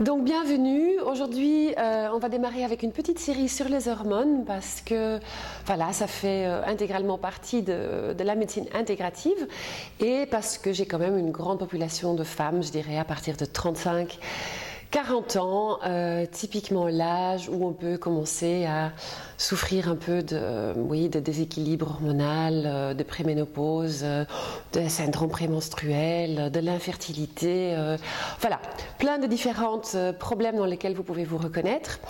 Donc bienvenue. Aujourd'hui, euh, on va démarrer avec une petite série sur les hormones parce que voilà, ça fait euh, intégralement partie de, de, la médecine intégrative et parce que j'ai quand même une grande population de femmes, je dirais à partir de 35 40 ans, euh, typiquement l'âge où on peut commencer à souffrir un peu de, oui, de déséquilibre hormonal, euh, de préménopause, euh, de syndrome prémenstruel, de l'infertilité. Voilà, plein de différents problèmes dans lesquels vous pouvez vous reconnaître.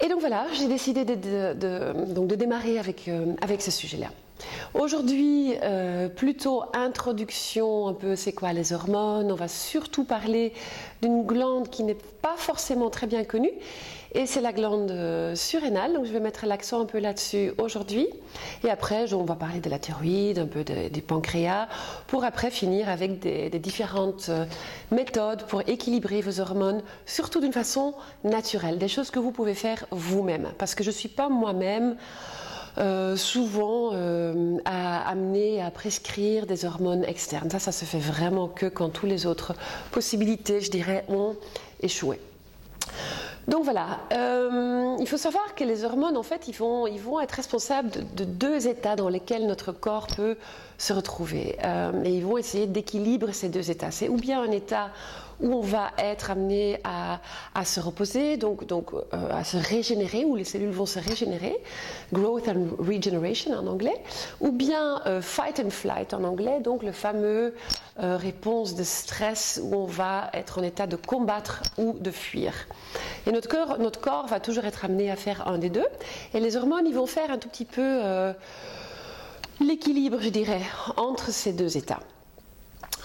Et donc voilà, j'ai décidé de, de, donc de démarrer avec, avec ce sujet-là. Aujourd'hui, euh, plutôt introduction un peu c'est quoi les hormones? On va surtout parler d'une glande qui n'est pas forcément très bien connue et c'est la glande euh, surrénale. Donc je vais mettre l'accent un peu là-dessus aujourd'hui. Et après, on va parler de la thyroïde, un peu de, du pancréas, pour après finir avec des, des différentes euh, méthodes pour équilibrer vos hormones, surtout d'une façon naturelle, des choses que vous pouvez faire vous-même. Parce que je ne suis pas moi-même euh, souvent euh, à amener à prescrire des hormones externes. Ça, ça se fait vraiment que quand toutes les autres possibilités, je dirais, ont échoué. Donc voilà, euh, il faut savoir que les hormones, en fait, ils vont, ils vont être responsables de, de, deux états dans lesquels notre corps peut se retrouver. Et ils vont essayer d'équilibrer ces deux états. C'est ou bien un état où on va être amené à, se reposer, donc, euh, à se régénérer, où les cellules vont se régénérer, growth and regeneration en anglais, ou bien euh, fight and flight en anglais, donc le fameux euh, réponse de stress où on va être en état de combattre ou de fuir. Et notre corps, va toujours être amené à faire un des deux, et les hormones, ils vont faire un tout petit peu l'équilibre, je dirais, entre ces deux états.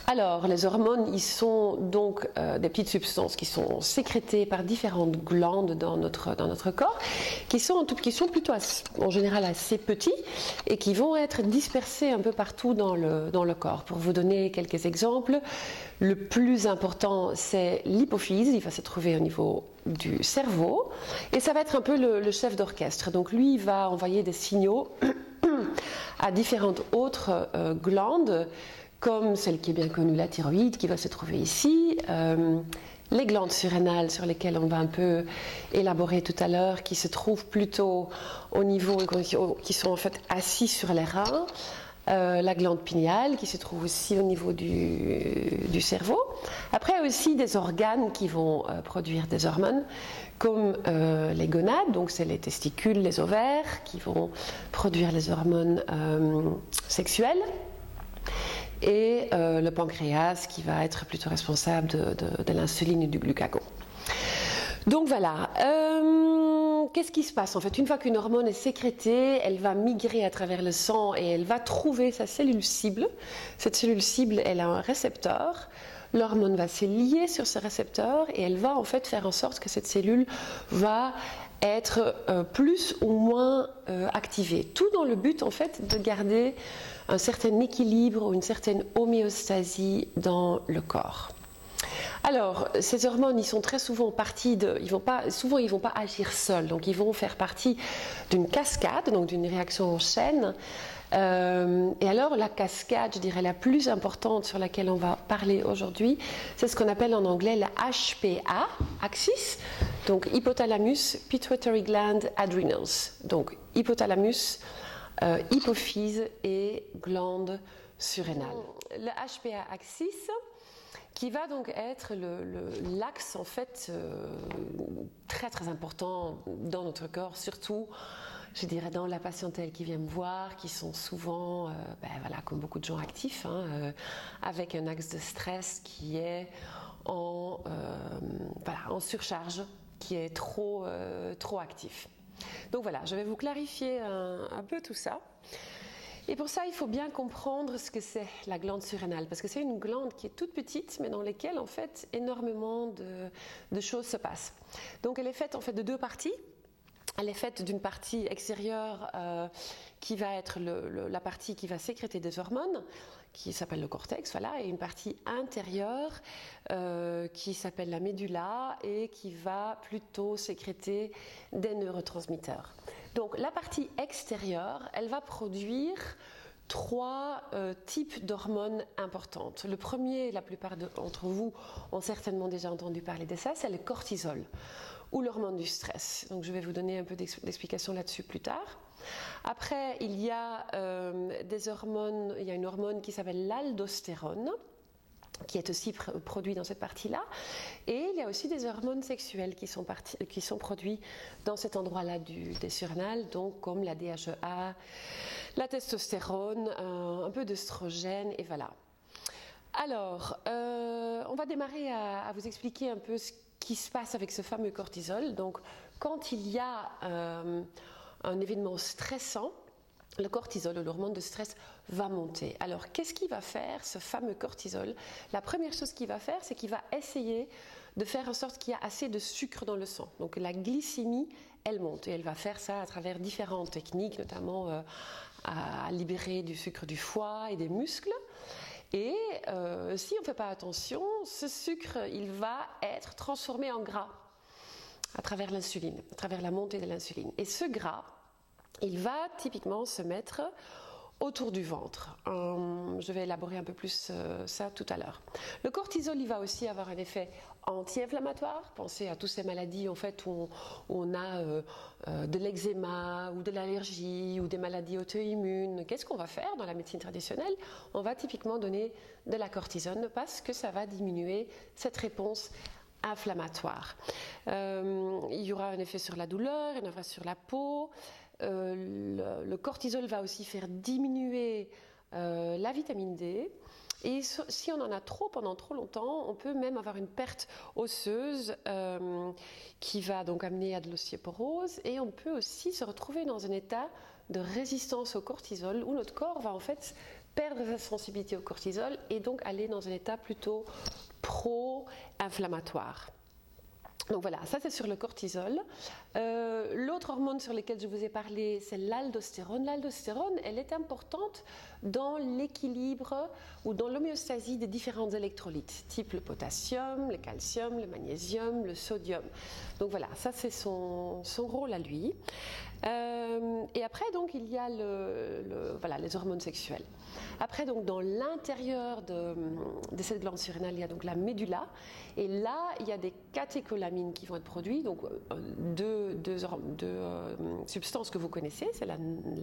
Alors, les hormones, ils sont donc euh, des petites substances qui sont sécrétées par différentes glandes dans notre, dans notre corps, qui sont, qui sont plutôt assez, en général assez petits et qui vont être dispersés un peu partout dans le, dans le corps. Pour vous donner quelques exemples, le plus important, c'est l'hypophyse, il va se trouver au niveau du cerveau, et ça va être un peu le, chef d'orchestre. Donc lui, il va envoyer des signaux à différentes autres euh, glandes comme celle qui est bien connue, la thyroïde, qui va se trouver ici, euh, les glandes surrénales sur lesquelles on va un peu élaborer tout à l'heure, qui se trouvent plutôt au niveau, qui sont en fait assis sur les reins, euh, la glande pinéale qui se trouve aussi au niveau du, cerveau. Après aussi des organes qui vont euh, produire des hormones, comme les gonades, donc c'est les testicules, les ovaires, qui vont produire les hormones sexuelles et euh, le pancréas qui va être plutôt responsable de, l'insuline et du glucagon. Donc voilà. Euh, Qu'est-ce qui se passe? En fait, une fois qu'une hormone est sécrétée, elle va migrer à travers le sang et elle va trouver sa cellule cible. Cette cellule cible, elle a un récepteur. L'hormone va se lier sur ce récepteur et elle va en fait faire en sorte que cette cellule va être euh, plus ou moins euh, activée. Tout dans le but en fait de garder un certain équilibre ou une certaine homéostasie dans le corps. Alors, ces hormones, ils sont très souvent partis de, ils vont pas, souvent ils vont pas agir seuls, donc ils vont faire partie d'une cascade, donc d'une réaction en chaîne. Euh, et alors, la cascade, je dirais la plus importante sur laquelle on va parler aujourd'hui, c'est ce qu'on appelle en anglais la HPA, axis, donc hypothalamus, pituitary gland, adrenals. Donc, hypothalamus, euh, hypophyse et glande surrénale. Le HPA axis, qui va donc être l'axe en fait euh, très très important dans notre corps, surtout je dirais dans la patientèle qui vient me voir, qui sont souvent, euh, ben voilà, comme beaucoup de gens actifs, hein, euh, avec un axe de stress qui est en, euh, surcharge, qui est trop, trop actif. Donc voilà, je vais vous clarifier un, un peu tout ça. Et pour ça, il faut bien comprendre ce que c'est la glande surrénale, parce que c'est une glande qui est toute petite, mais dans laquelle en fait énormément de, de, choses se passent. Donc elle est faite en fait de deux parties. Elle est faite d'une partie extérieure euh, qui va être la partie qui va sécréter des hormones, qui s'appelle le cortex, voilà, et une partie intérieure euh, qui s'appelle la médulla et qui va plutôt sécréter des neurotransmetteurs. Donc la partie extérieure, elle va produire trois euh, types d'hormones importantes. Le premier, la plupart d'entre vous ont certainement déjà entendu parler de ça, c'est le cortisol ou l'hormone du stress. Donc je vais vous donner un peu d'explication là-dessus plus tard. Après, il y a euh, des hormones, il y a une hormone qui s'appelle l'aldostérone qui est aussi produit dans cette partie-là. Et il y a aussi des hormones sexuelles qui sont, qui sont produits dans cet endroit-là du, des surrénales, donc comme la DHEA, la testostérone, un, peu d'œstrogène, et voilà. Alors, euh, on va démarrer à, vous expliquer un peu ce qui se passe avec ce fameux cortisol. Donc, quand il y a euh, un événement stressant, le cortisol, l'hormone de stress, va monter. Alors, qu'est-ce qu'il va faire, ce fameux cortisol? La première chose qu'il va faire, c'est qu'il va essayer de faire en sorte qu'il y a assez de sucre dans le sang. Donc, la glycémie, elle monte. Et elle va faire ça à travers différentes techniques, notamment euh, à libérer du sucre du foie et des muscles. Et euh, si on ne fait pas attention, ce sucre, il va être transformé en gras à travers l'insuline, à travers la montée de l'insuline. Et ce gras, il va typiquement se mettre autour du ventre. Euh, je vais élaborer un peu plus euh, ça tout à l'heure. Le cortisol, il va aussi avoir un effet anti-inflammatoire. Pensez à toutes ces maladies en fait où on, a euh, de l'eczéma ou de l'allergie ou des maladies auto-immunes. Qu'est-ce qu'on va faire dans la médecine traditionnelle? On va typiquement donner de la cortisone parce que ça va diminuer cette réponse inflammatoire. il y aura un effet sur la douleur, un effet sur la peau. Euh, le, cortisol va aussi faire diminuer euh, la vitamine D. Et si on en a trop pendant trop longtemps, on peut même avoir une perte osseuse euh, qui va donc amener à de l'ostéoporose. Et on peut aussi se retrouver dans un état de résistance au cortisol où notre corps va en fait perdre sa sensibilité au cortisol et donc aller dans un état plutôt pro-inflammatoire. Donc voilà, ça c'est sur le cortisol. Hormone sur laquelle je vous ai parlé, c'est l'aldostérone. L'aldostérone, elle est importante dans l'équilibre ou dans l'homéostasie des différents électrolytes, type le potassium, le calcium, le magnésium, le sodium. Donc voilà, ça c'est son, rôle à lui. Euh, et après, donc, il y a les hormones sexuelles. Après, donc, dans l'intérieur de, cette glande surrénale, il y a donc la médula. Et là, il y a des catécholamines qui vont être produits. Donc, euh, deux, euh, substances que vous connaissez, c'est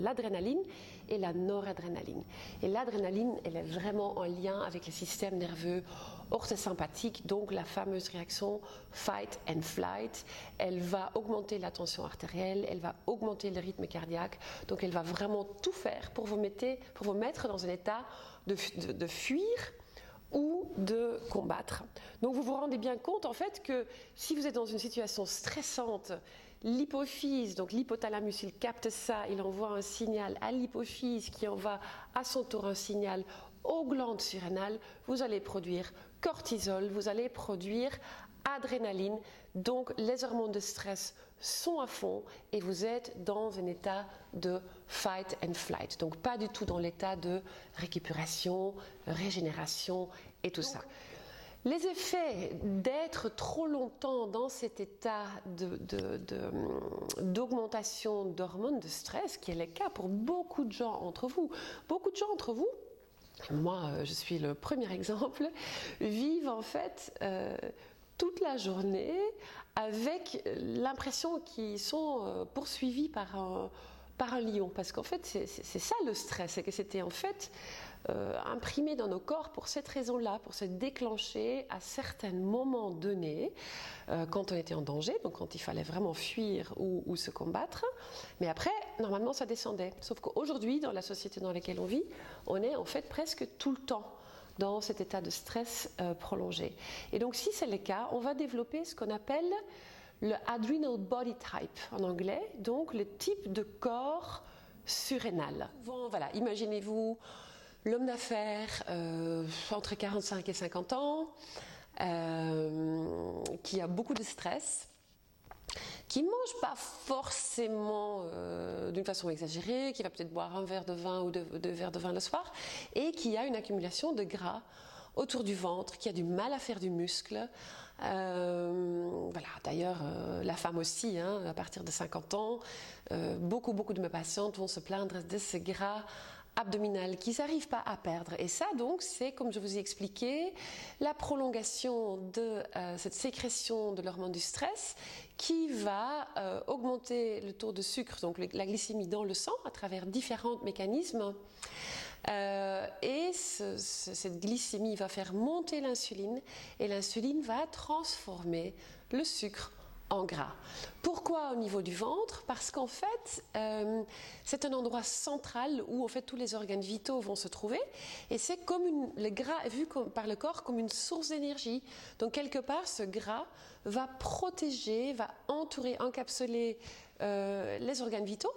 l'adrénaline et la noradrénaline. Et l'adrénaline, elle est vraiment en lien avec le système nerveux orthosympathique, donc la fameuse réaction fight and flight. Elle va augmenter la tension artérielle, elle va augmenter le rythme cardiaque. Donc, elle va vraiment tout faire pour vous, pour vous mettre dans un état de, de fuir ou de combattre. Donc vous vous rendez bien compte en fait que si vous êtes dans une situation stressante, l'hypophyse, donc l'hypothalamus, il capte ça, il envoie un signal à l'hypophyse qui envoie à son tour un signal aux glandes surrénales, vous allez produire cortisol, vous allez produire adrénaline. Donc les hormones de stress sont à fond et vous êtes dans un état de fight and flight. Donc pas du tout dans l'état de récupération, régénération et tout ça. Les effets d'être trop longtemps dans cet état d'augmentation d'hormones de stress, qui est le cas pour beaucoup de gens entre vous, beaucoup de gens entre vous moi, euh, je suis le premier exemple, vivent en fait euh, toute la journée avec l'impression qu'ils sont euh, poursuivis par un, par un lion. Parce qu'en fait, c'est ça le stress, c'est que c'était en fait euh, imprimé dans nos corps pour cette raison-là, pour se déclencher à certains moments donnés, euh, quand on était en danger, donc quand il fallait vraiment fuir ou, se combattre. Mais après, normalement, ça descendait. Sauf qu'aujourd'hui, dans la société dans laquelle on vit, on est en fait presque tout le temps dans cet état de stress euh, prolongé. Et donc si c'est le cas, on va développer ce qu'on appelle le adrenal body type en anglais, donc le type de corps surrénal. Voilà, imaginez-vous l'homme d'affaires euh, entre 45 et 50 ans, euh, qui a beaucoup de stress, qui ne mange pas forcément euh, d'une façon exagérée, qui va peut-être boire un verre de vin ou deux, verres de vin le soir, et qui a une accumulation de gras autour du ventre, qui a du mal à faire du muscle. Voilà. D'ailleurs, la femme aussi, hein, à partir de 50 ans, beaucoup, beaucoup de mes patientes vont se plaindre de ce gras abdominale qu'ils n'arrivent pas à perdre. Et ça, donc, c'est, comme je vous ai expliqué, la prolongation de euh, cette sécrétion de l'hormone du stress qui va euh, augmenter le taux de sucre, donc la glycémie dans le sang, à travers différents mécanismes. Euh, et cette glycémie va faire monter l'insuline et l'insuline va transformer le sucre en gras. Pourquoi au niveau du ventre? Parce qu'en fait, euh, c'est un endroit central où en fait tous les organes vitaux vont se trouver, et c'est comme le gras vu par le corps comme une source d'énergie. Donc quelque part, ce gras va protéger, va entourer, encapsuler euh, les organes vitaux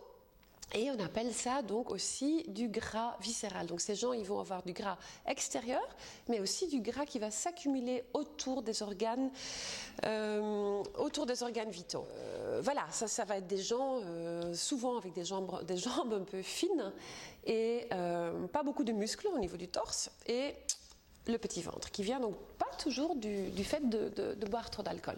et on appelle ça donc aussi du gras viscéral. Donc ces gens, ils vont avoir du gras extérieur, mais aussi du gras qui va s'accumuler autour des organes, euh, autour des organes vitaux. Euh, voilà, ça, ça va être des gens euh, souvent avec des jambes, des jambes un peu fines et pas beaucoup de muscles au niveau du torse et le petit ventre, qui vient donc pas toujours du, fait de boire trop d'alcool.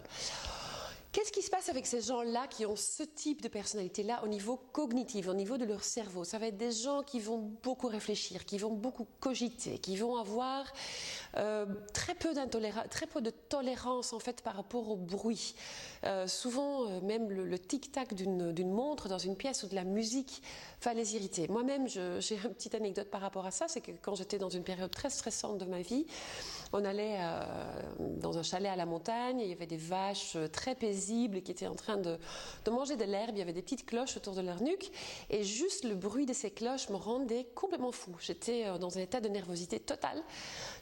Qu'est-ce qui se passe avec ces gens-là qui ont ce type de personnalité-là au niveau cognitif, au niveau de leur cerveau? Ça va être des gens qui vont beaucoup réfléchir, qui vont beaucoup cogiter, qui vont avoir euh, très, peu de tolérance en fait par rapport au bruit. Euh, souvent, euh, même le, tic-tac d'une montre dans une pièce ou de la musique va les irriter. Moi-même, j'ai une petite anecdote par rapport à ça, c'est que quand j'étais dans une période très stressante de ma vie, on allait dans un chalet à la montagne, il y avait des vaches très paisibles qui étaient en train de, manger de l'herbe. Il y avait des petites cloches autour de leur nuque. Et juste le bruit de ces cloches me rendait complètement fou. J'étais dans un état de nervosité totale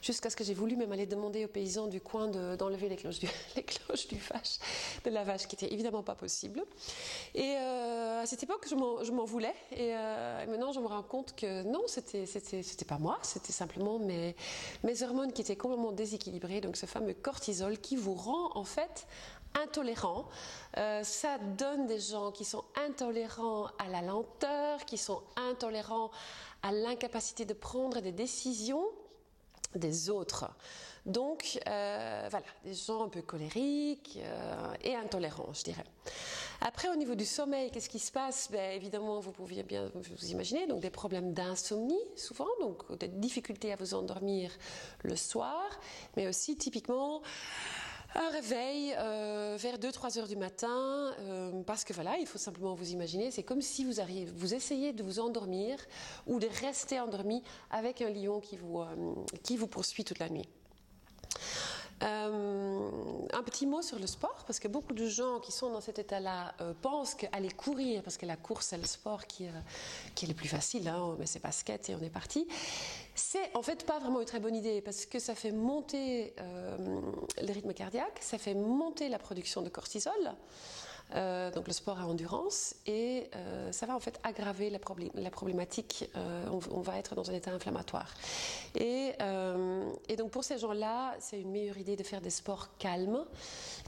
jusqu'à ce que j'ai voulu même aller demander aux paysans du coin d'enlever les cloches, du, vache, de la vache, qui était évidemment pas possible. Et euh, à cette époque, je m'en voulais. Euh, et, maintenant, je me rends compte que non, c'était pas moi, c'était simplement mes, hormones qui étaient complètement déséquilibrées. Donc ce fameux cortisol qui vous rend en fait intolérants. Euh, ça donne des gens qui sont intolérants à la lenteur, qui sont intolérants à l'incapacité de prendre des décisions des autres. Donc euh, voilà, des gens un peu colériques euh, et intolérants, je dirais. Après, au niveau du sommeil, qu'est-ce qui se passe? Ben, Évidemment, vous pouviez bien vous imaginer, donc des problèmes d'insomnie souvent, donc des difficultés à vous endormir le soir, mais aussi typiquement un réveil euh, vers 2-3 heures du matin, euh, parce que voilà, il faut simplement vous imaginer, c'est comme si vous, arrivez, vous essayez de vous endormir ou de rester endormi avec un lion qui vous, euh, qui vous poursuit toute la nuit. Euh, un petit mot sur le sport, parce que beaucoup de gens qui sont dans cet état-là euh, pensent qu'aller courir, parce que la course c'est le sport qui, euh, qui est le plus facile, hein, on met ses baskets et on est parti. C'est en fait pas vraiment une très bonne idée, parce que ça fait monter le rythme cardiaque, ça fait monter la production de cortisol. Euh, donc le sport à endurance, et euh, ça va en fait aggraver la, problématique. Euh, on, va être dans un état inflammatoire. Et, et donc pour ces gens-là, c'est une meilleure idée de faire des sports calmes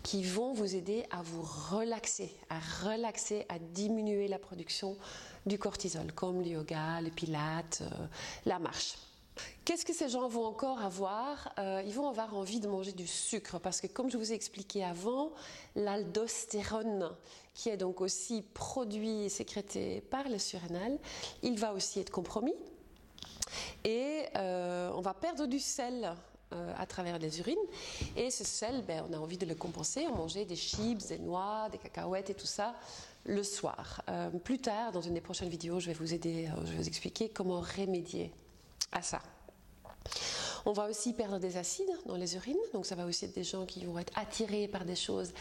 qui vont vous aider à vous relaxer, à relaxer, à diminuer la production du cortisol, comme le yoga, le pilates, la marche. Qu'est-ce que ces gens vont encore avoir? Euh, Ils vont avoir envie de manger du sucre parce que comme je vous ai expliqué avant, l'aldostérone, qui est donc aussi produit et sécrété par le surrénal, il va aussi être compromis. Et euh, on va perdre du sel euh, à travers les urines. Et ce sel, ben, on a envie de le compenser. On mangeait des chips, des noix, des cacahuètes et tout ça le soir. plus tard, dans une des prochaines vidéos, je vais vous aider, je vais vous expliquer comment remédier à ça. On va aussi perdre des acides dans les urines, donc ça va aussi être des gens qui vont être attirés par des choses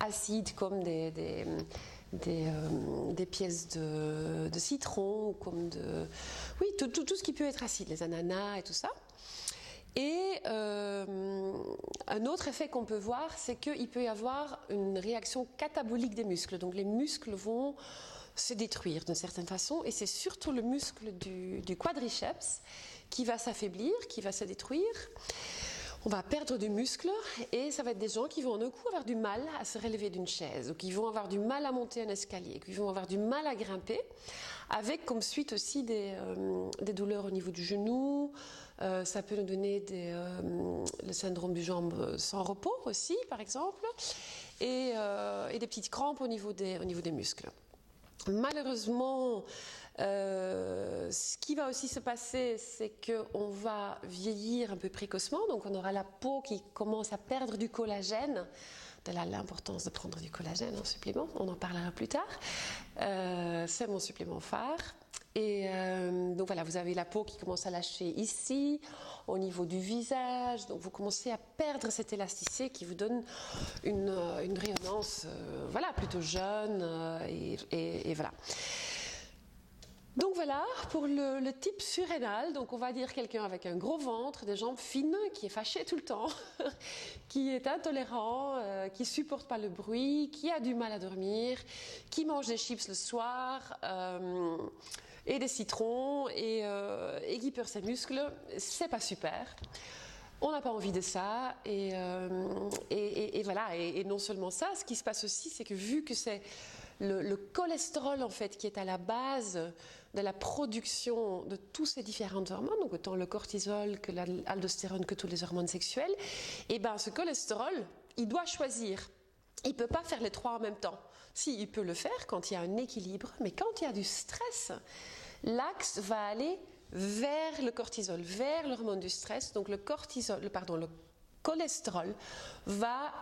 acides comme des, euh, pièces de, citron, comme de... Oui, tout, ce qui peut être acide, les ananas et tout ça. Et euh, un autre effet qu'on peut voir, c'est qu'il peut y avoir une réaction catabolique des muscles. Donc les muscles vont se détruire d'une certaine façon, et c'est surtout le muscle du quadriceps qui va s'affaiblir, qui va se détruire. On va perdre du muscle et ça va être des gens qui vont d'un coup avoir du mal à se relever d'une chaise ou qui vont avoir du mal à monter un escalier, qui vont avoir du mal à grimper, avec comme suite aussi des, euh, douleurs au niveau du genou. Euh, ça peut nous donner des, euh, le syndrome du jambe sans repos aussi, par exemple, et, des petites crampes au niveau des, au niveau des muscles. Malheureusement, euh, ce qui va aussi se passer, c'est qu'on va vieillir un peu précocement, donc on aura la peau qui commence à perdre du collagène. De là l'importance de prendre du collagène en supplément, on en parlera plus tard. Euh, c'est mon supplément phare. Et euh, donc voilà, vous avez la peau qui commence à lâcher ici, au niveau du visage. Donc vous commencez à perdre cette élasticité qui vous donne une, une rayonnance euh, voilà, plutôt jeune. et, voilà. Donc voilà pour le, type surrénal. Donc on va dire quelqu'un avec un gros ventre, des jambes fines, qui est fâché tout le temps, qui est intolérant, euh, qui supporte pas le bruit, qui a du mal à dormir, qui mange des chips le soir. Euh, et des citrons et, euh, et qui perd ses muscles, c'est pas super. On n'a pas envie de ça. Et, euh, voilà. Et, non seulement ça, ce qui se passe aussi, c'est que vu que c'est le, le, cholestérol en fait qui est à la base de la production de tous ces différentes hormones, donc autant le cortisol que l'aldostérone que tous les hormones sexuelles, et ben ce cholestérol, il doit choisir. Il peut pas faire les trois en même temps. Si, il peut le faire quand il y a un équilibre, mais quand il y a du stress, l'axe va aller vers le cortisol, vers l'hormone du stress. Donc le cortisol, pardon, le cholestérol va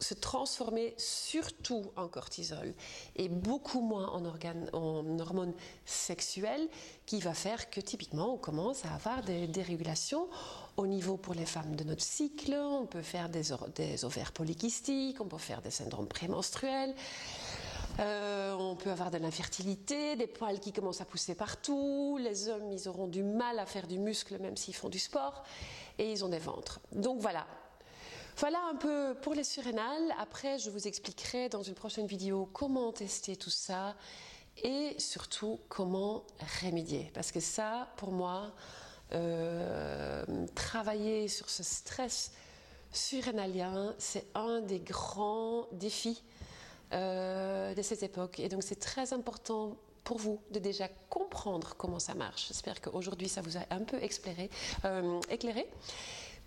se transformer surtout en cortisol et beaucoup moins en, organe, en hormones sexuelles qui va faire que typiquement on commence à avoir des dérégulations au niveau pour les femmes de notre cycle, on peut faire des, des ovaires polykystiques, on peut faire des syndromes prémenstruels. Euh, on peut avoir de l'infertilité, des poils qui commencent à pousser partout. Les hommes, ils auront du mal à faire du muscle même s'ils font du sport. Et ils ont des ventres. Donc voilà. Voilà un peu pour les surrénales. Après, je vous expliquerai dans une prochaine vidéo comment tester tout ça et surtout comment remédier. Parce que ça, pour moi, euh, travailler sur ce stress surrénalien, c'est un des grands défis euh, de cette époque. Et donc c'est très important pour vous de déjà comprendre comment ça marche. J'espère qu'aujourd'hui ça vous a un peu éclairé, euh, éclairé,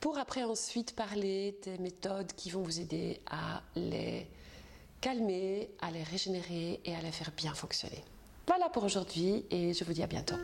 pour après ensuite parler des méthodes qui vont vous aider à les calmer, à les régénérer et à les faire bien fonctionner. Voilà pour aujourd'hui et je vous dis à bientôt.